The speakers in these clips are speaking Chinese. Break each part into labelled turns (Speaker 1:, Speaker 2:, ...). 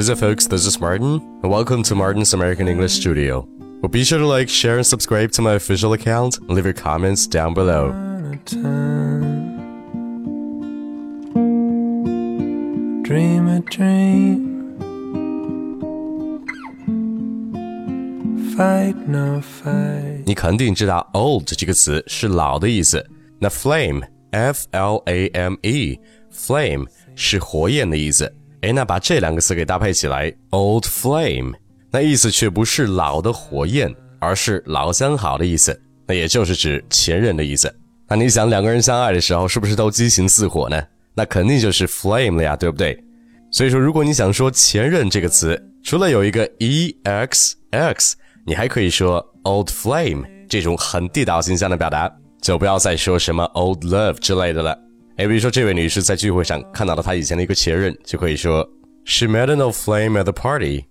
Speaker 1: what is it, folks? This is Martin, and welcome to Martin's American English Studio. Well, be sure to like, share, and subscribe to my official account, and leave your comments down below.
Speaker 2: Dream a dream. Fight no fight.
Speaker 1: 你肯定知道 old 这个词是老的意思。那 flame f l a m e flame 是火焰的意思。 哎，那把这两个词给搭配起来，old flame，那意思却不是老的火焰，而是老相好的意思。那也就是指前任的意思。那你想两个人相爱的时候，是不是都激情似火呢？那肯定就是 flame 了呀，对不对？所以说，如果你想说前任这个词，除了有一个 e x x。你还可以说 old flame 这种很地道形象的表达，就不要再说什么 old love 之类的了。哎，比如说这位女士在聚会上看到了她以前的一个前任，就可以说 She met an old flame at the party.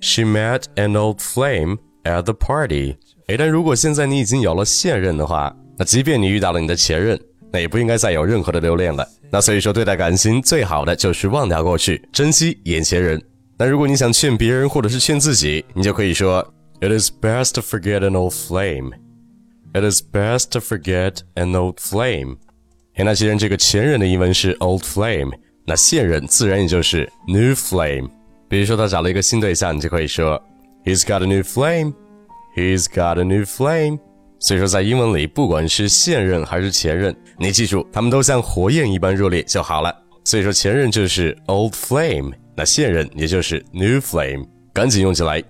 Speaker 1: She met an old flame at the party. 哎，但如果现在你已经有了现任的话，那即便你遇到了你的前任，那也不应该再有任何的留恋了。那所以说，对待感情最好的就是忘掉过去，珍惜眼前人。那如果你想劝别人或者是劝自己，你就可以说。It is best to forget an old flame. It is best to forget an old flame. 哎，那既然这个前任的英文是 old flame，那现任自然也就是 new flame。比如说他找了一个新对象，你就可以说 He's got a new flame. He's got a new flame. 所以说，在英文里，不管是现任还是前任，你记住，他们都像火焰一般热烈就好了。所以说，前任就是 old flame，那现任也就是 new flame，赶紧用起来。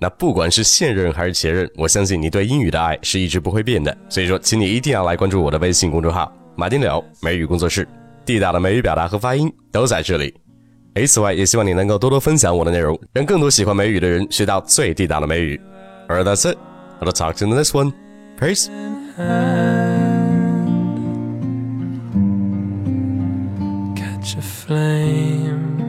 Speaker 1: 那不管是现任还是前任，我相信你对英语的爱是一直不会变的。所以说，请你一定要来关注我的微信公众号“马丁柳美语工作室”，地道的美语表达和发音都在这里。诶，此外，也希望你能够多多分享我的内容，让更多喜欢美语的人学到最地道的美语。Alright, that's it. I'll talk to you in the next one. Peace.
Speaker 2: Catch a flame.